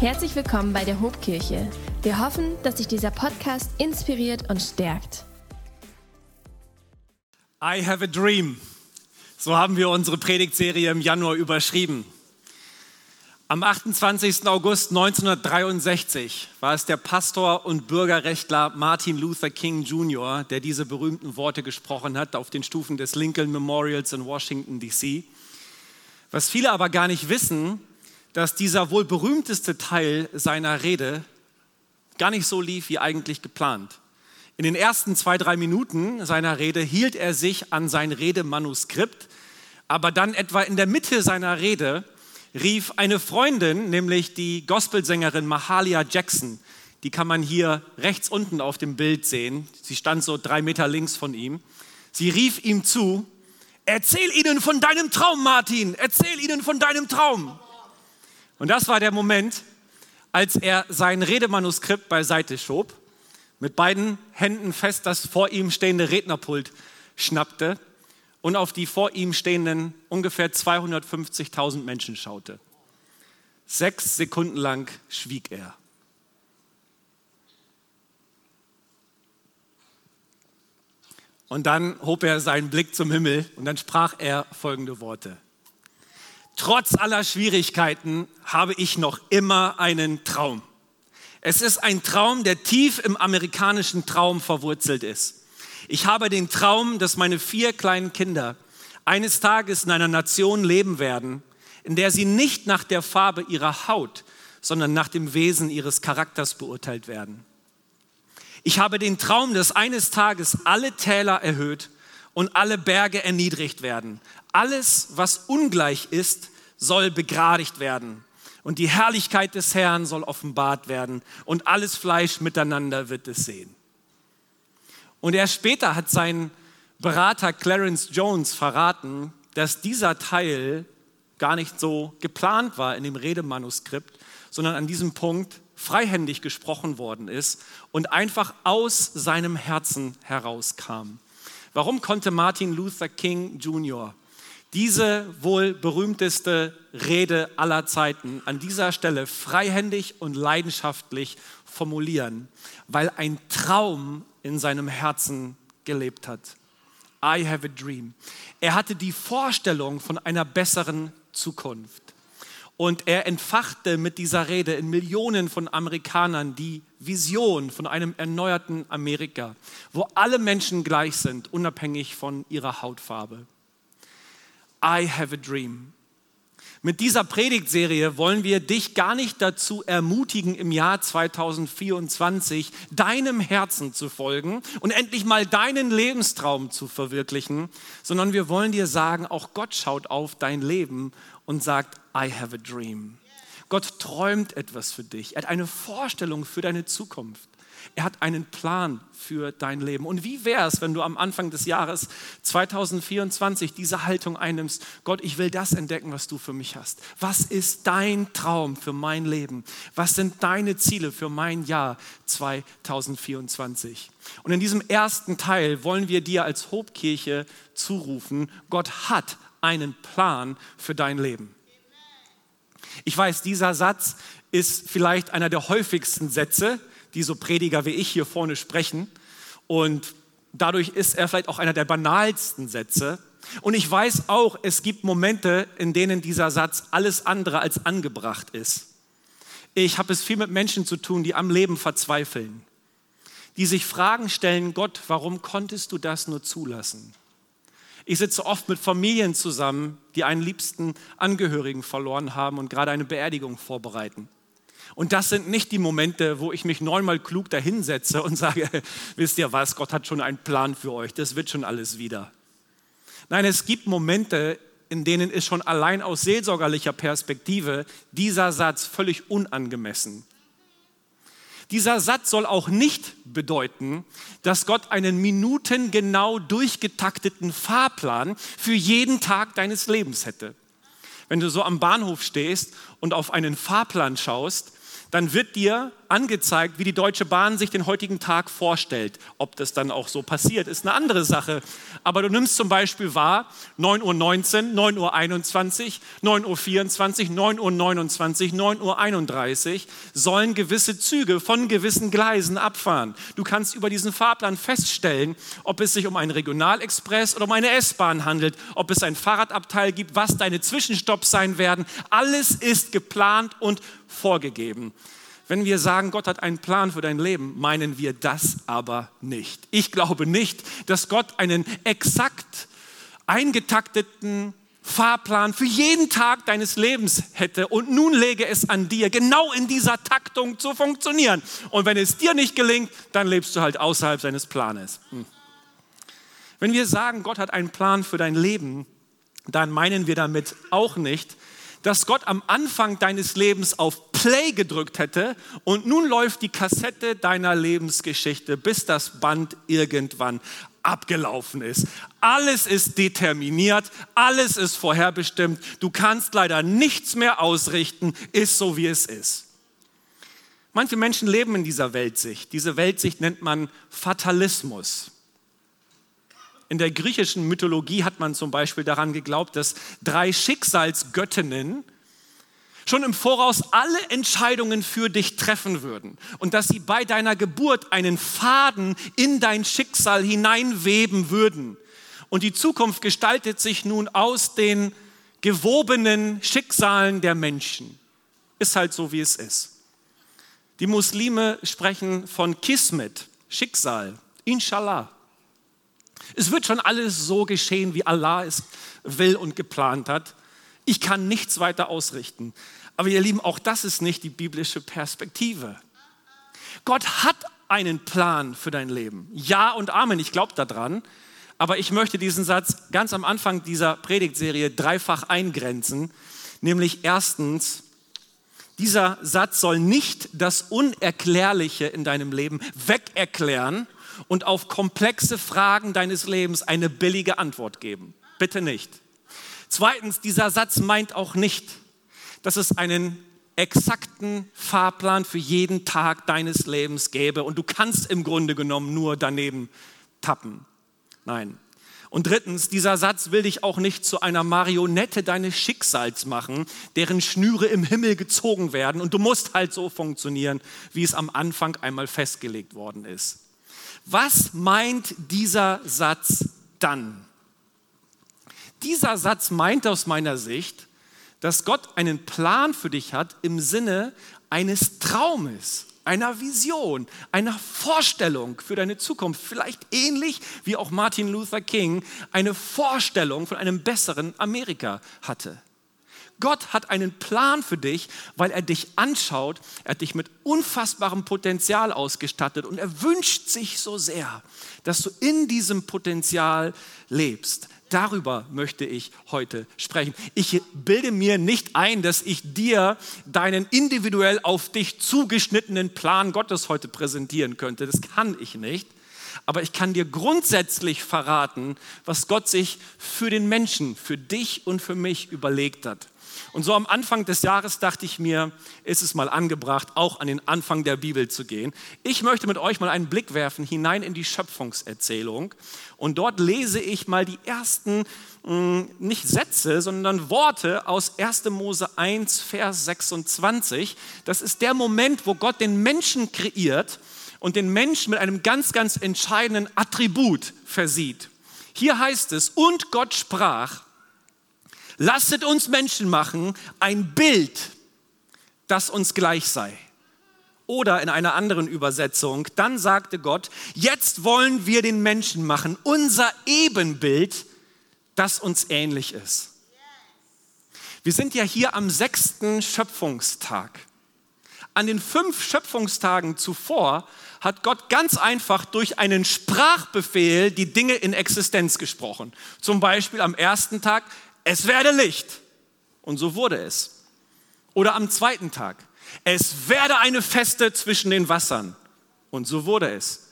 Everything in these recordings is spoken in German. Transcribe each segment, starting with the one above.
Herzlich willkommen bei der Hobkirche. Wir hoffen, dass sich dieser Podcast inspiriert und stärkt. I have a dream. So haben wir unsere Predigtserie im Januar überschrieben. Am 28. August 1963 war es der Pastor und Bürgerrechtler Martin Luther King Jr., der diese berühmten Worte gesprochen hat auf den Stufen des Lincoln Memorials in Washington, D.C. Was viele aber gar nicht wissen, dass dieser wohl berühmteste Teil seiner Rede gar nicht so lief wie eigentlich geplant. In den ersten zwei, drei Minuten seiner Rede hielt er sich an sein Redemanuskript, aber dann etwa in der Mitte seiner Rede rief eine Freundin, nämlich die Gospelsängerin Mahalia Jackson, die kann man hier rechts unten auf dem Bild sehen, sie stand so drei Meter links von ihm, sie rief ihm zu, erzähl ihnen von deinem Traum, Martin, erzähl ihnen von deinem Traum. Und das war der Moment, als er sein Redemanuskript beiseite schob, mit beiden Händen fest das vor ihm stehende Rednerpult schnappte und auf die vor ihm stehenden ungefähr 250.000 Menschen schaute. Sechs Sekunden lang schwieg er. Und dann hob er seinen Blick zum Himmel und dann sprach er folgende Worte. Trotz aller Schwierigkeiten habe ich noch immer einen Traum. Es ist ein Traum, der tief im amerikanischen Traum verwurzelt ist. Ich habe den Traum, dass meine vier kleinen Kinder eines Tages in einer Nation leben werden, in der sie nicht nach der Farbe ihrer Haut, sondern nach dem Wesen ihres Charakters beurteilt werden. Ich habe den Traum, dass eines Tages alle Täler erhöht und alle Berge erniedrigt werden. Alles, was ungleich ist, soll begradigt werden. Und die Herrlichkeit des Herrn soll offenbart werden. Und alles Fleisch miteinander wird es sehen. Und erst später hat sein Berater Clarence Jones verraten, dass dieser Teil gar nicht so geplant war in dem Redemanuskript, sondern an diesem Punkt freihändig gesprochen worden ist und einfach aus seinem Herzen herauskam. Warum konnte Martin Luther King Jr. diese wohl berühmteste Rede aller Zeiten an dieser Stelle freihändig und leidenschaftlich formulieren? Weil ein Traum in seinem Herzen gelebt hat. I have a dream. Er hatte die Vorstellung von einer besseren Zukunft. Und er entfachte mit dieser Rede in Millionen von Amerikanern die Vision von einem erneuerten Amerika, wo alle Menschen gleich sind, unabhängig von ihrer Hautfarbe. I have a dream. Mit dieser Predigtserie wollen wir dich gar nicht dazu ermutigen, im Jahr 2024 deinem Herzen zu folgen und endlich mal deinen Lebenstraum zu verwirklichen, sondern wir wollen dir sagen, auch Gott schaut auf dein Leben und sagt, I have a dream. Gott träumt etwas für dich. Er hat eine Vorstellung für deine Zukunft. Er hat einen Plan für dein Leben. Und wie wäre es, wenn du am Anfang des Jahres 2024 diese Haltung einnimmst? Gott, ich will das entdecken, was du für mich hast. Was ist dein Traum für mein Leben? Was sind deine Ziele für mein Jahr 2024? Und in diesem ersten Teil wollen wir dir als Hobkirche zurufen, Gott hat einen Plan für dein Leben. Ich weiß, dieser Satz ist vielleicht einer der häufigsten Sätze, die so Prediger wie ich hier vorne sprechen. Und dadurch ist er vielleicht auch einer der banalsten Sätze. Und ich weiß auch, es gibt Momente, in denen dieser Satz alles andere als angebracht ist. Ich habe es viel mit Menschen zu tun, die am Leben verzweifeln, die sich Fragen stellen, Gott, warum konntest du das nur zulassen? Ich sitze oft mit Familien zusammen, die einen liebsten Angehörigen verloren haben und gerade eine Beerdigung vorbereiten. Und das sind nicht die Momente, wo ich mich neunmal klug dahinsetze und sage, wisst ihr was, Gott hat schon einen Plan für euch, das wird schon alles wieder. Nein, es gibt Momente, in denen ist schon allein aus seelsorgerlicher Perspektive dieser Satz völlig unangemessen. Dieser Satz soll auch nicht bedeuten, dass Gott einen minutengenau durchgetakteten Fahrplan für jeden Tag deines Lebens hätte. Wenn du so am Bahnhof stehst und auf einen Fahrplan schaust, dann wird dir angezeigt, wie die Deutsche Bahn sich den heutigen Tag vorstellt. Ob das dann auch so passiert, ist eine andere Sache. Aber du nimmst zum Beispiel wahr, 9.19 Uhr, 9.21 Uhr, 9.24 Uhr, 9.29 Uhr, 9.31 Uhr sollen gewisse Züge von gewissen Gleisen abfahren. Du kannst über diesen Fahrplan feststellen, ob es sich um einen Regionalexpress oder um eine S-Bahn handelt, ob es ein Fahrradabteil gibt, was deine Zwischenstopps sein werden. Alles ist geplant und vorgegeben. Wenn wir sagen, Gott hat einen Plan für dein Leben, meinen wir das aber nicht. Ich glaube nicht, dass Gott einen exakt eingetakteten Fahrplan für jeden Tag deines Lebens hätte und nun lege es an dir, genau in dieser Taktung zu funktionieren. Und wenn es dir nicht gelingt, dann lebst du halt außerhalb seines Planes. Hm. Wenn wir sagen, Gott hat einen Plan für dein Leben, dann meinen wir damit auch nicht, dass Gott am Anfang deines Lebens auf Play gedrückt hätte und nun läuft die Kassette deiner Lebensgeschichte, bis das Band irgendwann abgelaufen ist. Alles ist determiniert, alles ist vorherbestimmt. Du kannst leider nichts mehr ausrichten, ist so wie es ist. Manche Menschen leben in dieser Weltsicht. Diese Weltsicht nennt man Fatalismus. In der griechischen Mythologie hat man zum Beispiel daran geglaubt, dass drei Schicksalsgöttinnen schon im Voraus alle Entscheidungen für dich treffen würden und dass sie bei deiner Geburt einen Faden in dein Schicksal hineinweben würden. Und die Zukunft gestaltet sich nun aus den gewobenen Schicksalen der Menschen. Ist halt so, wie es ist. Die Muslime sprechen von Kismet, Schicksal, Inshallah. Es wird schon alles so geschehen, wie Allah es will und geplant hat. Ich kann nichts weiter ausrichten. Aber ihr Lieben, auch das ist nicht die biblische Perspektive. Gott hat einen Plan für dein Leben. Ja und Amen, ich glaube daran. Aber ich möchte diesen Satz ganz am Anfang dieser Predigtserie dreifach eingrenzen. Nämlich erstens, dieser Satz soll nicht das Unerklärliche in deinem Leben wegerklären und auf komplexe Fragen deines Lebens eine billige Antwort geben. Bitte nicht. Zweitens, dieser Satz meint auch nicht, dass es einen exakten Fahrplan für jeden Tag deines Lebens gäbe und du kannst im Grunde genommen nur daneben tappen. Nein. Und drittens, dieser Satz will dich auch nicht zu einer Marionette deines Schicksals machen, deren Schnüre im Himmel gezogen werden und du musst halt so funktionieren, wie es am Anfang einmal festgelegt worden ist. Was meint dieser Satz dann? Dieser Satz meint aus meiner Sicht, dass Gott einen Plan für dich hat im Sinne eines Traumes, einer Vision, einer Vorstellung für deine Zukunft. Vielleicht ähnlich wie auch Martin Luther King eine Vorstellung von einem besseren Amerika hatte. Gott hat einen Plan für dich, weil er dich anschaut, er hat dich mit unfassbarem Potenzial ausgestattet und er wünscht sich so sehr, dass du in diesem Potenzial lebst. Darüber möchte ich heute sprechen. Ich bilde mir nicht ein, dass ich dir deinen individuell auf dich zugeschnittenen Plan Gottes heute präsentieren könnte. Das kann ich nicht. Aber ich kann dir grundsätzlich verraten, was Gott sich für den Menschen, für dich und für mich überlegt hat. Und so am Anfang des Jahres dachte ich mir, ist es mal angebracht, auch an den Anfang der Bibel zu gehen. Ich möchte mit euch mal einen Blick werfen hinein in die Schöpfungserzählung. Und dort lese ich mal die ersten, hm, nicht Sätze, sondern Worte aus 1. Mose 1, Vers 26. Das ist der Moment, wo Gott den Menschen kreiert und den Menschen mit einem ganz, ganz entscheidenden Attribut versieht. Hier heißt es, und Gott sprach, lasset uns Menschen machen, ein Bild, das uns gleich sei. Oder in einer anderen Übersetzung, dann sagte Gott, jetzt wollen wir den Menschen machen, unser Ebenbild, das uns ähnlich ist. Wir sind ja hier am sechsten Schöpfungstag. An den fünf Schöpfungstagen zuvor hat Gott ganz einfach durch einen Sprachbefehl die Dinge in Existenz gesprochen. Zum Beispiel am ersten Tag, es werde Licht. Und so wurde es. Oder am zweiten Tag, es werde eine Feste zwischen den Wassern. Und so wurde es.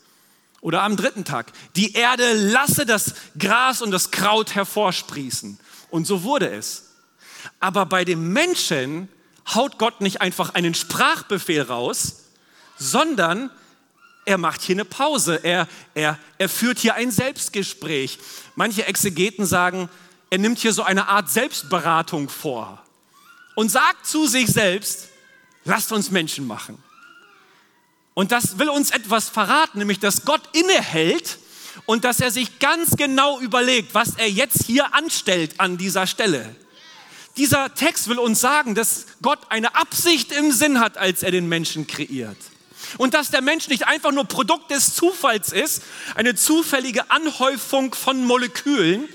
Oder am dritten Tag, die Erde lasse das Gras und das Kraut hervorsprießen. Und so wurde es. Aber bei dem Menschen haut Gott nicht einfach einen Sprachbefehl raus, sondern er macht hier eine Pause. Er, er, er führt hier ein Selbstgespräch. Manche Exegeten sagen, er nimmt hier so eine Art Selbstberatung vor und sagt zu sich selbst, lasst uns Menschen machen. Und das will uns etwas verraten, nämlich dass Gott innehält und dass er sich ganz genau überlegt, was er jetzt hier anstellt an dieser Stelle. Dieser Text will uns sagen, dass Gott eine Absicht im Sinn hat, als er den Menschen kreiert. Und dass der Mensch nicht einfach nur Produkt des Zufalls ist, eine zufällige Anhäufung von Molekülen,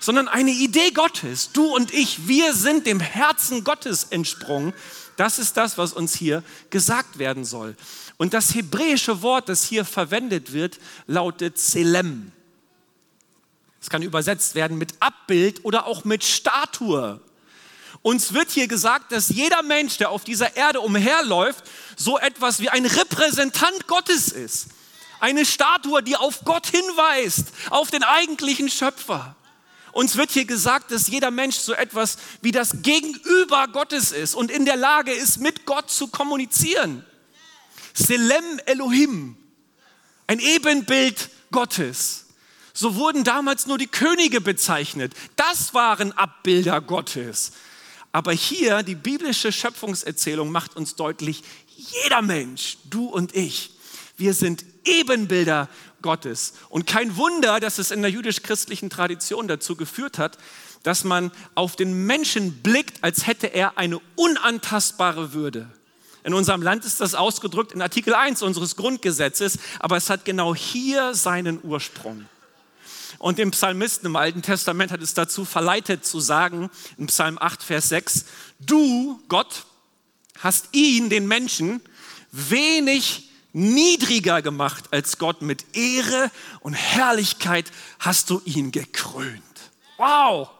sondern eine Idee Gottes. Du und ich, wir sind dem Herzen Gottes entsprungen. Das ist das, was uns hier gesagt werden soll. Und das hebräische Wort, das hier verwendet wird, lautet Selem. Es kann übersetzt werden mit Abbild oder auch mit Statue. Uns wird hier gesagt, dass jeder Mensch, der auf dieser Erde umherläuft, so etwas wie ein Repräsentant Gottes ist. Eine Statue, die auf Gott hinweist, auf den eigentlichen Schöpfer. Uns wird hier gesagt, dass jeder Mensch so etwas wie das Gegenüber Gottes ist und in der Lage ist, mit Gott zu kommunizieren. Selem Elohim, ein Ebenbild Gottes. So wurden damals nur die Könige bezeichnet. Das waren Abbilder Gottes. Aber hier, die biblische Schöpfungserzählung macht uns deutlich, jeder Mensch, du und ich, wir sind Ebenbilder Gottes. Und kein Wunder, dass es in der jüdisch-christlichen Tradition dazu geführt hat, dass man auf den Menschen blickt, als hätte er eine unantastbare Würde. In unserem Land ist das ausgedrückt in Artikel 1 unseres Grundgesetzes, aber es hat genau hier seinen Ursprung. Und dem Psalmisten im Alten Testament hat es dazu verleitet zu sagen, in Psalm 8, Vers 6, du, Gott, hast ihn, den Menschen, wenig niedriger gemacht als Gott. Mit Ehre und Herrlichkeit hast du ihn gekrönt. Wow!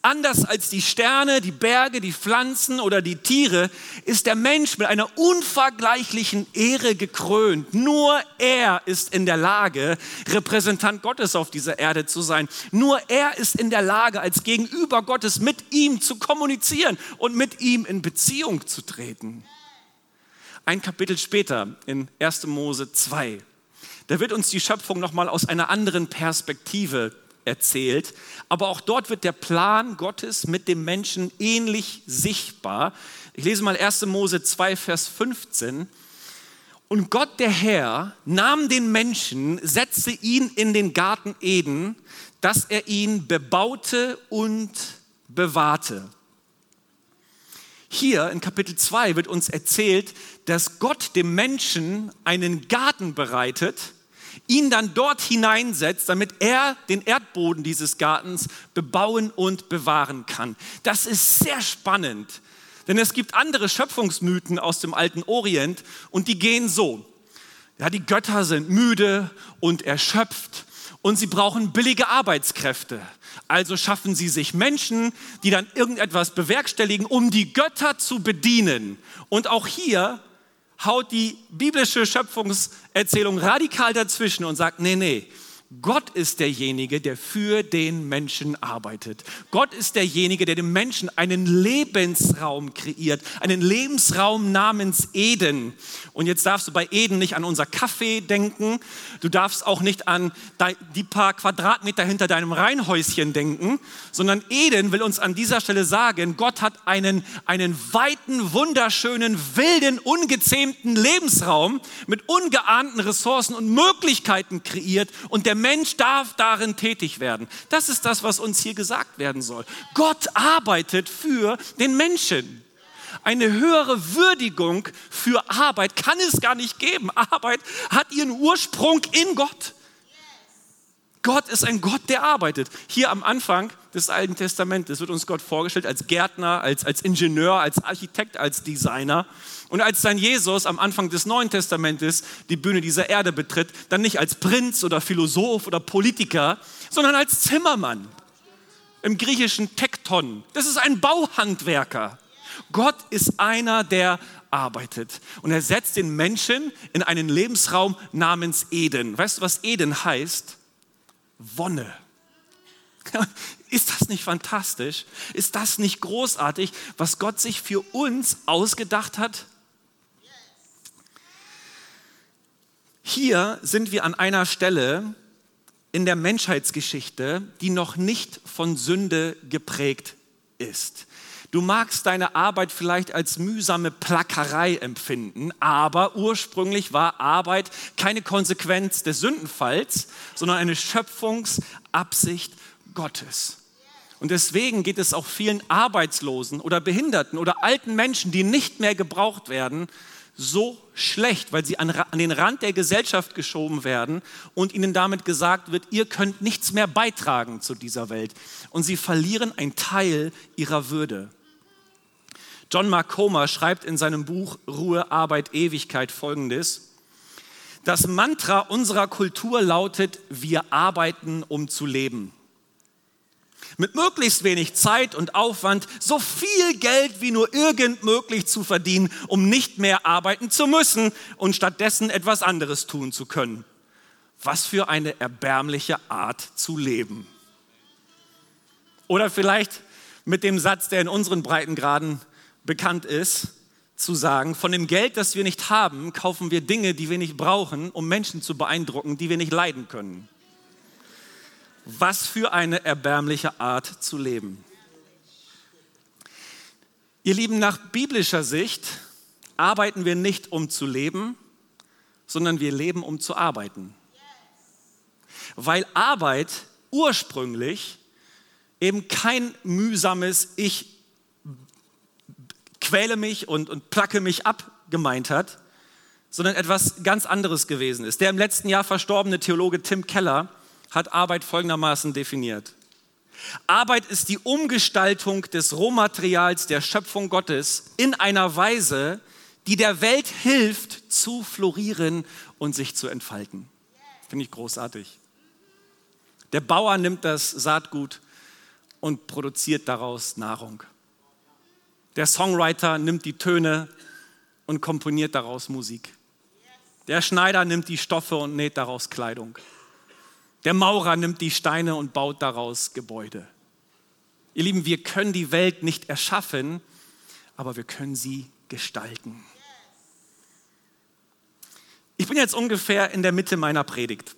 Anders als die Sterne, die Berge, die Pflanzen oder die Tiere ist der Mensch mit einer unvergleichlichen Ehre gekrönt. Nur er ist in der Lage, Repräsentant Gottes auf dieser Erde zu sein. Nur er ist in der Lage, als Gegenüber Gottes mit ihm zu kommunizieren und mit ihm in Beziehung zu treten. Ein Kapitel später in 1. Mose 2, da wird uns die Schöpfung nochmal aus einer anderen Perspektive erzählt. Aber auch dort wird der Plan Gottes mit dem Menschen ähnlich sichtbar. Ich lese mal 1. Mose 2, Vers 15. Und Gott der Herr nahm den Menschen, setzte ihn in den Garten Eden, dass er ihn bebaute und bewahrte. Hier in Kapitel 2 wird uns erzählt, dass Gott dem Menschen einen Garten bereitet, ihn dann dort hineinsetzt, damit er den Erdboden dieses Gartens bebauen und bewahren kann. Das ist sehr spannend, denn es gibt andere Schöpfungsmythen aus dem alten Orient und die gehen so. Ja, die Götter sind müde und erschöpft und sie brauchen billige Arbeitskräfte. Also schaffen sie sich Menschen, die dann irgendetwas bewerkstelligen, um die Götter zu bedienen. Und auch hier haut die biblische Schöpfungserzählung radikal dazwischen und sagt, nee, nee, Gott ist derjenige, der für den Menschen arbeitet. Gott ist derjenige, der dem Menschen einen Lebensraum kreiert, einen Lebensraum namens Eden. Und jetzt darfst du bei Eden nicht an unser Kaffee denken, du darfst auch nicht an die paar Quadratmeter hinter deinem Reihenhäuschen denken, sondern Eden will uns an dieser Stelle sagen, Gott hat einen, einen weiten, wunderschönen, wilden, ungezähmten Lebensraum mit ungeahnten Ressourcen und Möglichkeiten kreiert und der Mensch darf darin tätig werden. Das ist das, was uns hier gesagt werden soll. Gott arbeitet für den Menschen. Eine höhere Würdigung für Arbeit kann es gar nicht geben. Arbeit hat ihren Ursprung in Gott. Gott ist ein Gott, der arbeitet. Hier am Anfang des Alten Testamentes wird uns Gott vorgestellt als Gärtner, als, als Ingenieur, als Architekt, als Designer. Und als dann Jesus am Anfang des Neuen Testamentes die Bühne dieser Erde betritt, dann nicht als Prinz oder Philosoph oder Politiker, sondern als Zimmermann. Im griechischen Tekton. Das ist ein Bauhandwerker. Gott ist einer, der arbeitet. Und er setzt den Menschen in einen Lebensraum namens Eden. Weißt du, was Eden heißt? Wonne. Ist das nicht fantastisch? Ist das nicht großartig, was Gott sich für uns ausgedacht hat? Hier sind wir an einer Stelle in der Menschheitsgeschichte, die noch nicht von Sünde geprägt ist. Du magst deine Arbeit vielleicht als mühsame Plackerei empfinden, aber ursprünglich war Arbeit keine Konsequenz des Sündenfalls, sondern eine Schöpfungsabsicht Gottes. Und deswegen geht es auch vielen Arbeitslosen oder Behinderten oder alten Menschen, die nicht mehr gebraucht werden, so schlecht, weil sie an, an, den Rand der Gesellschaft geschoben werden und ihnen damit gesagt wird, ihr könnt nichts mehr beitragen zu dieser Welt. Und sie verlieren einen Teil ihrer Würde. John Mark Comer schreibt in seinem Buch Ruhe, Arbeit, Ewigkeit folgendes. Das Mantra unserer Kultur lautet, wir arbeiten, um zu leben mit möglichst wenig Zeit und Aufwand so viel Geld wie nur irgend möglich zu verdienen, um nicht mehr arbeiten zu müssen und stattdessen etwas anderes tun zu können. Was für eine erbärmliche Art zu leben. Oder vielleicht mit dem Satz, der in unseren Breitengraden bekannt ist, zu sagen, von dem Geld, das wir nicht haben, kaufen wir Dinge, die wir nicht brauchen, um Menschen zu beeindrucken, die wir nicht leiden können. Was für eine erbärmliche Art zu leben. Ihr Lieben, nach biblischer Sicht arbeiten wir nicht, um zu leben, sondern wir leben, um zu arbeiten. Weil Arbeit ursprünglich eben kein mühsames Ich quäle mich und, und placke mich ab gemeint hat, sondern etwas ganz anderes gewesen ist. Der im letzten Jahr verstorbene Theologe Tim Keller hat Arbeit folgendermaßen definiert. Arbeit ist die Umgestaltung des Rohmaterials der Schöpfung Gottes in einer Weise, die der Welt hilft, zu florieren und sich zu entfalten. Finde ich großartig. Der Bauer nimmt das Saatgut und produziert daraus Nahrung. Der Songwriter nimmt die Töne und komponiert daraus Musik. Der Schneider nimmt die Stoffe und näht daraus Kleidung. Der Maurer nimmt die Steine und baut daraus Gebäude. Ihr Lieben, wir können die Welt nicht erschaffen, aber wir können sie gestalten. Ich bin jetzt ungefähr in der Mitte meiner Predigt.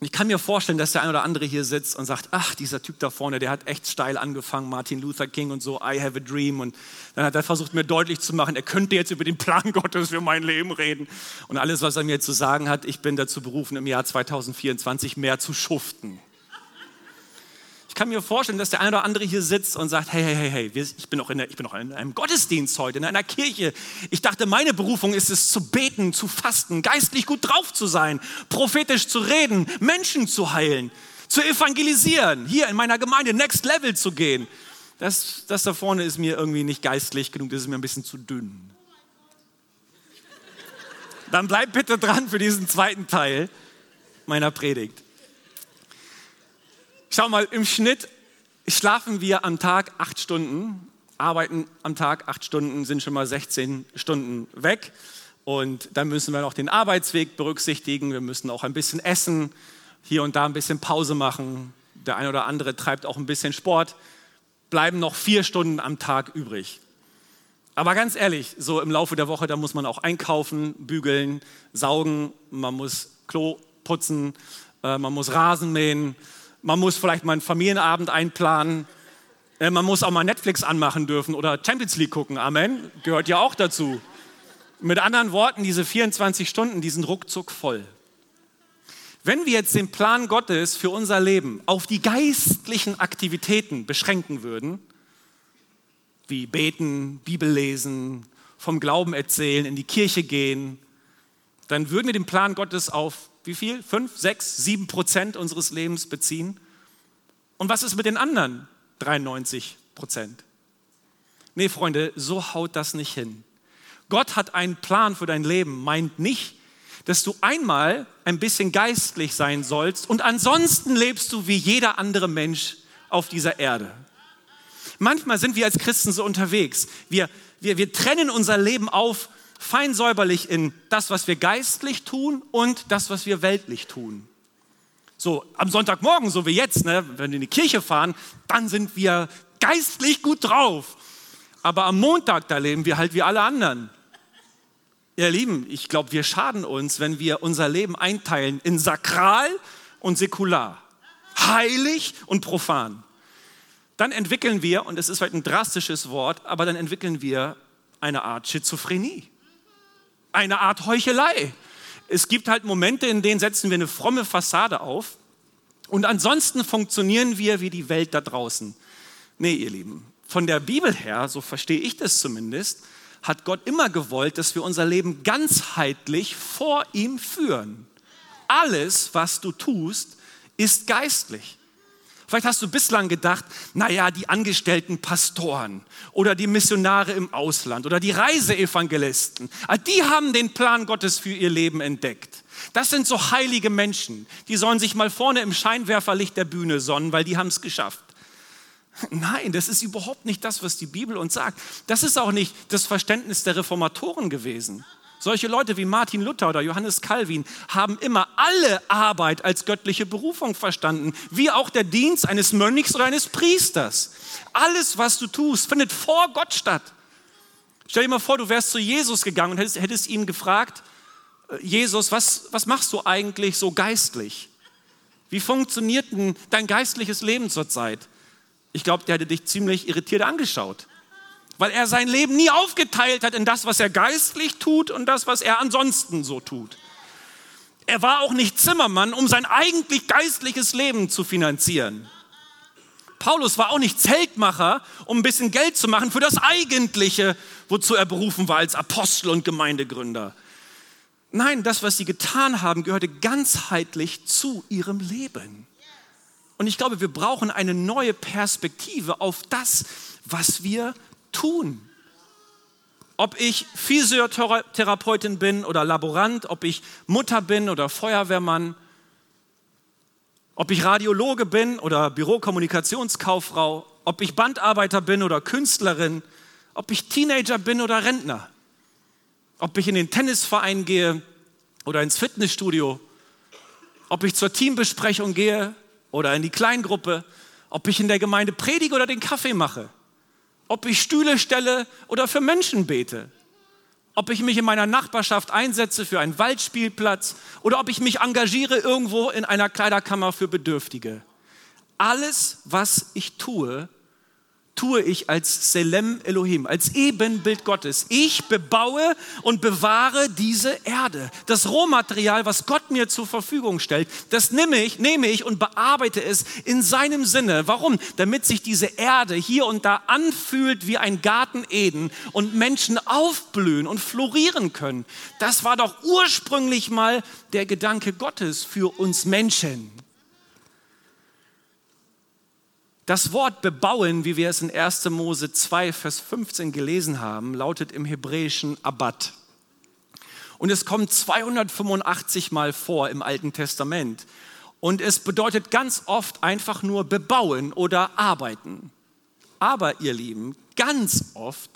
Ich kann mir vorstellen, dass der ein oder andere hier sitzt und sagt, ach, dieser Typ da vorne, der hat echt steil angefangen, Martin Luther King und so, I have a dream. Und dann hat er versucht, mir deutlich zu machen, er könnte jetzt über den Plan Gottes für mein Leben reden. Und alles, was er mir zu sagen hat, ich bin dazu berufen, im Jahr 2024 mehr zu schuften kann mir vorstellen, dass der eine oder andere hier sitzt und sagt, hey, hey, hey, hey, ich bin noch in, der, ich bin noch in einem Gottesdienst heute, in einer Kirche. Ich dachte, meine Berufung ist es zu beten, zu fasten, geistlich gut drauf zu sein, prophetisch zu reden, Menschen zu heilen, zu evangelisieren, hier in meiner Gemeinde Next Level zu gehen. Das, das da vorne ist mir irgendwie nicht geistlich genug, das ist mir ein bisschen zu dünn. Dann bleib bitte dran für diesen zweiten Teil meiner Predigt. Schau mal, im Schnitt schlafen wir am Tag acht Stunden, arbeiten am Tag acht Stunden, sind schon mal 16 Stunden weg. Und dann müssen wir noch den Arbeitsweg berücksichtigen. Wir müssen auch ein bisschen essen, hier und da ein bisschen Pause machen. Der eine oder andere treibt auch ein bisschen Sport. Bleiben noch vier Stunden am Tag übrig. Aber ganz ehrlich, so im Laufe der Woche, da muss man auch einkaufen, bügeln, saugen, man muss Klo putzen, äh, man muss Rasen mähen, man muss vielleicht mal einen Familienabend einplanen. Äh, man muss auch mal Netflix anmachen dürfen oder Champions League gucken. Amen. Gehört ja auch dazu. Mit anderen Worten, diese 24 Stunden, die sind ruckzuck voll. Wenn wir jetzt den Plan Gottes für unser Leben auf die geistlichen Aktivitäten beschränken würden, wie beten, Bibel lesen, vom Glauben erzählen, in die Kirche gehen, dann würden wir den Plan Gottes auf wie viel? Fünf, sechs, sieben Prozent unseres Lebens beziehen? Und was ist mit den anderen 93 Prozent? Nee, Freunde, so haut das nicht hin. Gott hat einen Plan für dein Leben, meint nicht, dass du einmal ein bisschen geistlich sein sollst und ansonsten lebst du wie jeder andere Mensch auf dieser Erde. Manchmal sind wir als Christen so unterwegs. Wir, wir, wir trennen unser Leben auf fein säuberlich in das, was wir geistlich tun und das, was wir weltlich tun. So, am Sonntagmorgen, so wie jetzt, ne, wenn wir in die Kirche fahren, dann sind wir geistlich gut drauf. Aber am Montag, da leben wir halt wie alle anderen. Ihr Lieben, ich glaube, wir schaden uns, wenn wir unser Leben einteilen in sakral und säkular, heilig und profan. Dann entwickeln wir, und es ist vielleicht ein drastisches Wort, aber dann entwickeln wir eine Art Schizophrenie, eine Art Heuchelei. Es gibt halt Momente, in denen setzen wir eine fromme Fassade auf und ansonsten funktionieren wir wie die Welt da draußen. Nee, ihr Lieben, von der Bibel her, so verstehe ich das zumindest, hat Gott immer gewollt, dass wir unser Leben ganzheitlich vor ihm führen. Alles, was du tust, ist geistlich. Vielleicht hast du bislang gedacht, naja, die angestellten Pastoren oder die Missionare im Ausland oder die Reiseevangelisten, ah, die haben den Plan Gottes für ihr Leben entdeckt. Das sind so heilige Menschen, die sollen sich mal vorne im Scheinwerferlicht der Bühne sonnen, weil die haben es geschafft. Nein, das ist überhaupt nicht das, was die Bibel uns sagt. Das ist auch nicht das Verständnis der Reformatoren gewesen. Solche Leute wie Martin Luther oder Johannes Calvin haben immer alle Arbeit als göttliche Berufung verstanden, wie auch der Dienst eines Mönchs oder eines Priesters. Alles, was du tust, findet vor Gott statt. Stell dir mal vor, du wärst zu Jesus gegangen und hättest, hättest ihn gefragt, äh, Jesus, was, was machst du eigentlich so geistlich? Wie funktioniert denn dein geistliches Leben zurzeit? Ich glaube, der hätte dich ziemlich irritiert angeschaut, weil er sein Leben nie aufgeteilt hat in das, was er geistlich tut und das, was er ansonsten so tut. Er war auch nicht Zimmermann, um sein eigentlich geistliches Leben zu finanzieren. Paulus war auch nicht Zeltmacher, um ein bisschen Geld zu machen für das Eigentliche, wozu er berufen war als Apostel und Gemeindegründer. Nein, das, was sie getan haben, gehörte ganzheitlich zu ihrem Leben. Und ich glaube, wir brauchen eine neue Perspektive auf das, was wir tun. Ob ich Physiotherapeutin bin oder Laborant, ob ich Mutter bin oder Feuerwehrmann, ob ich Radiologe bin oder Bürokommunikationskauffrau, ob ich Bandarbeiter bin oder Künstlerin, ob ich Teenager bin oder Rentner, ob ich in den Tennisverein gehe oder ins Fitnessstudio, ob ich zur Teambesprechung gehe oder in die Kleingruppe, ob ich in der Gemeinde predige oder den Kaffee mache, ob ich Stühle stelle oder für Menschen bete, ob ich mich in meiner Nachbarschaft einsetze für einen Waldspielplatz oder ob ich mich engagiere irgendwo in einer Kleiderkammer für Bedürftige. Alles, was ich tue, tue ich als Selem Elohim, als Ebenbild Gottes. Ich bebaue und bewahre diese Erde. Das Rohmaterial, was Gott mir zur Verfügung stellt, das nehme ich, nehme ich und bearbeite es in seinem Sinne. Warum? Damit sich diese Erde hier und da anfühlt wie ein Garten Eden und Menschen aufblühen und florieren können. Das war doch ursprünglich mal der Gedanke Gottes für uns Menschen. Das Wort bebauen, wie wir es in 1. Mose 2, Vers 15 gelesen haben, lautet im Hebräischen Abad. Und es kommt 285 Mal vor im Alten Testament. Und es bedeutet ganz oft einfach nur bebauen oder arbeiten. Aber ihr Lieben, ganz oft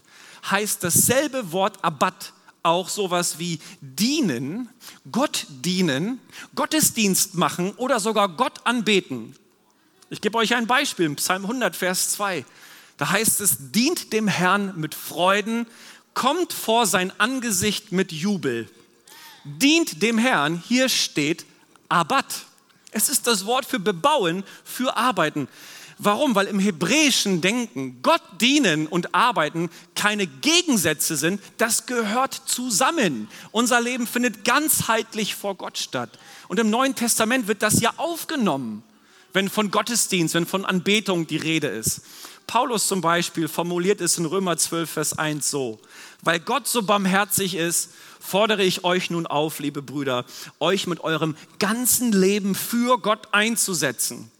heißt dasselbe Wort Abad auch sowas wie dienen, Gott dienen, Gottesdienst machen oder sogar Gott anbeten. Ich gebe euch ein Beispiel, Psalm 100, Vers 2. Da heißt es, dient dem Herrn mit Freuden, kommt vor sein Angesicht mit Jubel. Dient dem Herrn, hier steht Abad. Es ist das Wort für bebauen, für arbeiten. Warum? Weil im hebräischen Denken Gott dienen und arbeiten keine Gegensätze sind. Das gehört zusammen. Unser Leben findet ganzheitlich vor Gott statt. Und im Neuen Testament wird das ja aufgenommen wenn von Gottesdienst, wenn von Anbetung die Rede ist. Paulus zum Beispiel formuliert es in Römer 12, Vers 1 so, weil Gott so barmherzig ist, fordere ich euch nun auf, liebe Brüder, euch mit eurem ganzen Leben für Gott einzusetzen.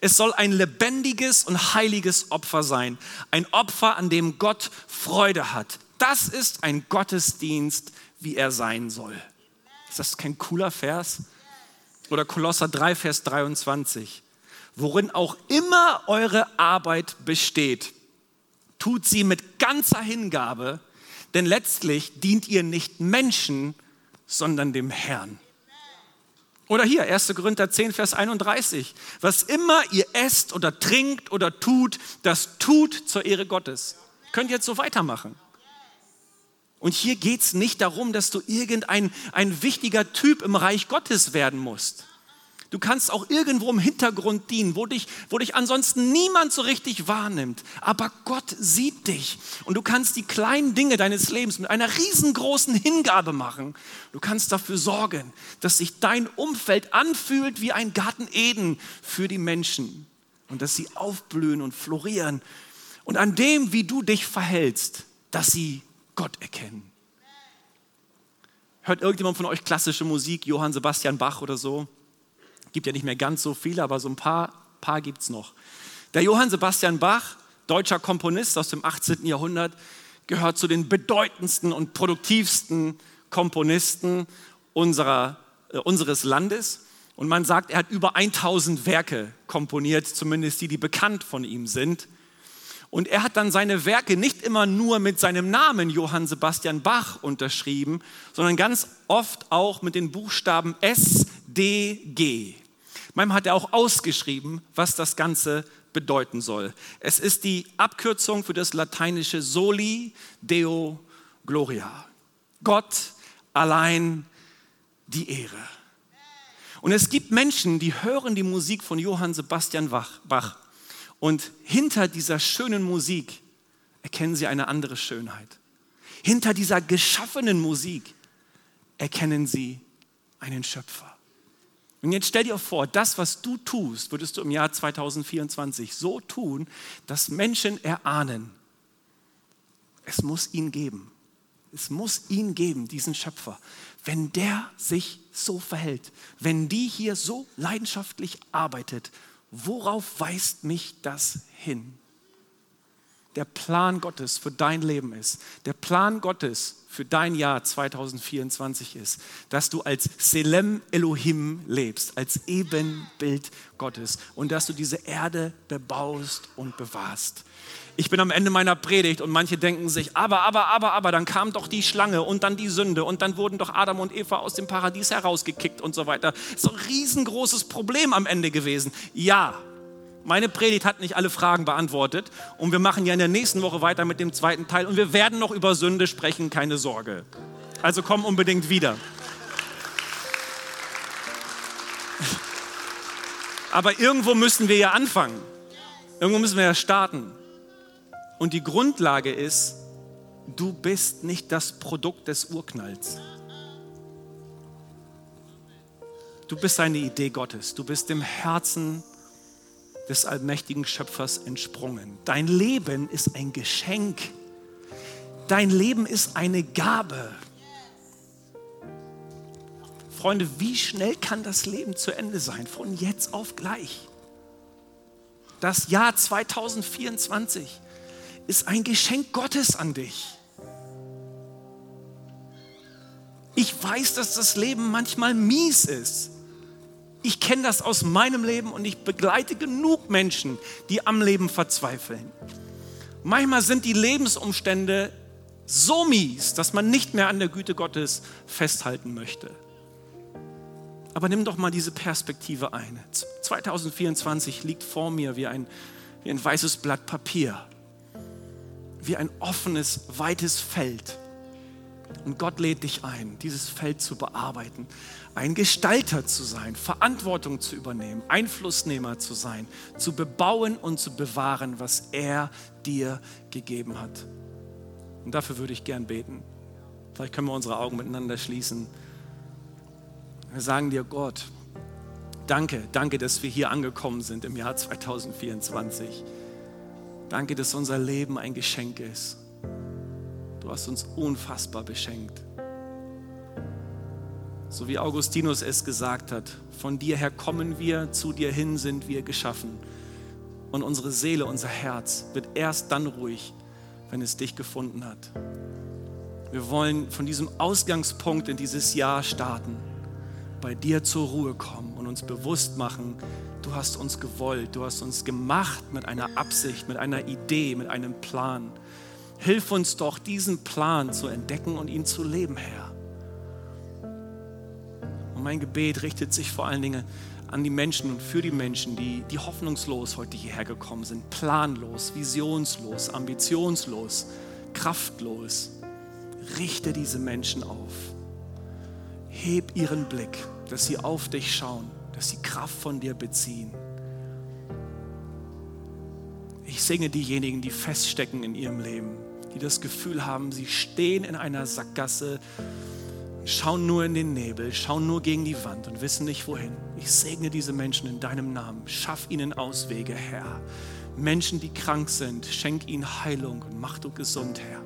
Es soll ein lebendiges und heiliges Opfer sein, ein Opfer, an dem Gott Freude hat. Das ist ein Gottesdienst, wie er sein soll. Ist das kein cooler Vers? Oder Kolosser 3, Vers 23 worin auch immer eure Arbeit besteht, tut sie mit ganzer Hingabe, denn letztlich dient ihr nicht Menschen, sondern dem Herrn. Oder hier, 1. Korinther 10, Vers 31. Was immer ihr esst oder trinkt oder tut, das tut zur Ehre Gottes. Könnt ihr jetzt so weitermachen. Und hier geht es nicht darum, dass du irgendein ein wichtiger Typ im Reich Gottes werden musst. Du kannst auch irgendwo im Hintergrund dienen, wo dich, wo dich ansonsten niemand so richtig wahrnimmt. Aber Gott sieht dich. Und du kannst die kleinen Dinge deines Lebens mit einer riesengroßen Hingabe machen. Du kannst dafür sorgen, dass sich dein Umfeld anfühlt wie ein Garten Eden für die Menschen. Und dass sie aufblühen und florieren. Und an dem, wie du dich verhältst, dass sie Gott erkennen. Hört irgendjemand von euch klassische Musik, Johann Sebastian Bach oder so? Gibt ja nicht mehr ganz so viele, aber so ein paar, paar gibt es noch. Der Johann Sebastian Bach, deutscher Komponist aus dem 18. Jahrhundert, gehört zu den bedeutendsten und produktivsten Komponisten unserer, äh, unseres Landes. Und man sagt, er hat über 1000 Werke komponiert, zumindest die, die bekannt von ihm sind. Und er hat dann seine Werke nicht immer nur mit seinem Namen Johann Sebastian Bach unterschrieben, sondern ganz oft auch mit den Buchstaben S, D, G. Manchmal hat er auch ausgeschrieben, was das Ganze bedeuten soll. Es ist die Abkürzung für das lateinische Soli Deo Gloria. Gott allein die Ehre. Und es gibt Menschen, die hören die Musik von Johann Sebastian Bach und hinter dieser schönen Musik erkennen sie eine andere Schönheit. Hinter dieser geschaffenen Musik erkennen sie einen Schöpfer. Und jetzt stell dir vor, das, was du tust, würdest du im Jahr 2024 so tun, dass Menschen erahnen, es muss ihn geben. Es muss ihn geben, diesen Schöpfer. Wenn der sich so verhält, wenn die hier so leidenschaftlich arbeitet worauf weist mich das hin? Der Plan Gottes für dein Leben ist, der Plan Gottes für dein Jahr 2024 ist, dass du als Selem Elohim lebst, als Ebenbild Gottes und dass du diese Erde bebaust und bewahrst. Ich bin am Ende meiner Predigt und manche denken sich, aber, aber, aber, aber, dann kam doch die Schlange und dann die Sünde und dann wurden doch Adam und Eva aus dem Paradies herausgekickt und so weiter. So ein riesengroßes Problem am Ende gewesen. Ja, meine Predigt hat nicht alle Fragen beantwortet und wir machen ja in der nächsten Woche weiter mit dem zweiten Teil und wir werden noch über Sünde sprechen, keine Sorge. Also komm unbedingt wieder. Aber irgendwo müssen wir ja anfangen. Irgendwo müssen wir ja starten. Und die Grundlage ist, du bist nicht das Produkt des Urknalls. Du bist eine Idee Gottes. Du bist dem Herzen des allmächtigen Schöpfers entsprungen. Dein Leben ist ein Geschenk. Dein Leben ist eine Gabe. Freunde, wie schnell kann das Leben zu Ende sein? Von jetzt auf gleich. Das Jahr 2024 ist ein Geschenk Gottes an dich. Ich weiß, dass das Leben manchmal mies ist. Ich kenne das aus meinem Leben und ich begleite genug Menschen, die am Leben verzweifeln. Manchmal sind die Lebensumstände so mies, dass man nicht mehr an der Güte Gottes festhalten möchte. Aber nimm doch mal diese Perspektive ein. 2024 liegt vor mir wie ein, wie ein weißes Blatt Papier wie ein offenes, weites Feld. Und Gott lädt dich ein, dieses Feld zu bearbeiten, ein Gestalter zu sein, Verantwortung zu übernehmen, Einflussnehmer zu sein, zu bebauen und zu bewahren, was er dir gegeben hat. Und dafür würde ich gern beten. Vielleicht können wir unsere Augen miteinander schließen. Wir sagen dir, Gott, danke, danke, dass wir hier angekommen sind im Jahr 2024. Danke, dass unser Leben ein Geschenk ist. Du hast uns unfassbar beschenkt. So wie Augustinus es gesagt hat, von dir her kommen wir, zu dir hin sind wir geschaffen. Und unsere Seele, unser Herz wird erst dann ruhig, wenn es dich gefunden hat. Wir wollen von diesem Ausgangspunkt in dieses Jahr starten, bei dir zur Ruhe kommen und uns bewusst machen, du hast uns gewollt, du hast uns gemacht mit einer Absicht, mit einer Idee, mit einem Plan. Hilf uns doch, diesen Plan zu entdecken und ihn zu leben, Herr. Und mein Gebet richtet sich vor allen Dingen an die Menschen und für die Menschen, die, die hoffnungslos heute hierher gekommen sind, planlos, visionslos, ambitionslos, kraftlos. Richte diese Menschen auf. Heb ihren Blick, dass sie auf dich schauen, dass sie Kraft von dir beziehen. Ich segne diejenigen, die feststecken in ihrem Leben, die das Gefühl haben, sie stehen in einer Sackgasse, schauen nur in den Nebel, schauen nur gegen die Wand und wissen nicht wohin. Ich segne diese Menschen in deinem Namen. Schaff ihnen Auswege, Herr. Menschen, die krank sind, schenk ihnen Heilung und mach du gesund, Herr.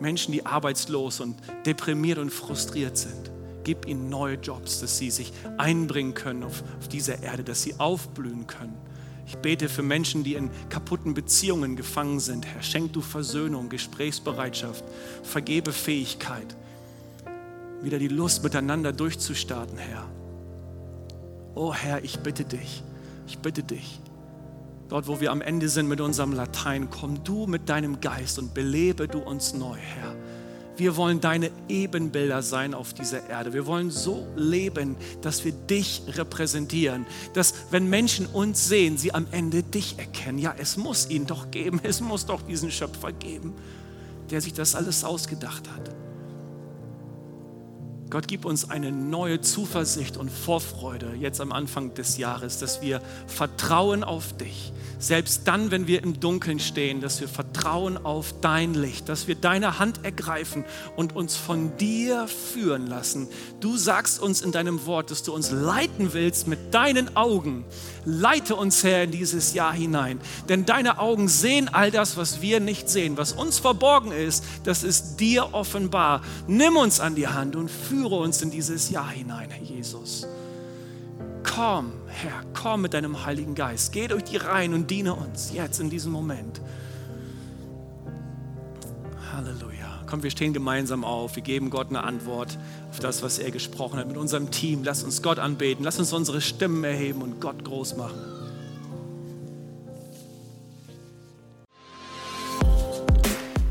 Menschen, die arbeitslos und deprimiert und frustriert sind, gib ihnen neue Jobs, dass sie sich einbringen können auf, auf dieser Erde, dass sie aufblühen können. Ich bete für Menschen, die in kaputten Beziehungen gefangen sind. Herr, schenk du Versöhnung, Gesprächsbereitschaft, vergebe Fähigkeit, wieder die Lust miteinander durchzustarten, Herr. Oh Herr, ich bitte dich, ich bitte dich. Dort, wo wir am Ende sind mit unserem Latein, komm du mit deinem Geist und belebe du uns neu, Herr. Wir wollen deine Ebenbilder sein auf dieser Erde. Wir wollen so leben, dass wir dich repräsentieren. Dass, wenn Menschen uns sehen, sie am Ende dich erkennen. Ja, es muss ihn doch geben. Es muss doch diesen Schöpfer geben, der sich das alles ausgedacht hat. Gott, gib uns eine neue Zuversicht und Vorfreude jetzt am Anfang des Jahres, dass wir vertrauen auf dich. Selbst dann, wenn wir im Dunkeln stehen, dass wir vertrauen auf dein Licht, dass wir deine Hand ergreifen und uns von dir führen lassen. Du sagst uns in deinem Wort, dass du uns leiten willst mit deinen Augen. Leite uns, Herr, in dieses Jahr hinein. Denn deine Augen sehen all das, was wir nicht sehen. Was uns verborgen ist, das ist dir offenbar. Nimm uns an die Hand und führe führe uns in dieses Jahr hinein, Herr Jesus. Komm, Herr, komm mit deinem Heiligen Geist. Geh durch die Reihen und diene uns jetzt in diesem Moment. Halleluja. Komm, wir stehen gemeinsam auf. Wir geben Gott eine Antwort auf das, was er gesprochen hat mit unserem Team. Lass uns Gott anbeten. Lass uns unsere Stimmen erheben und Gott groß machen.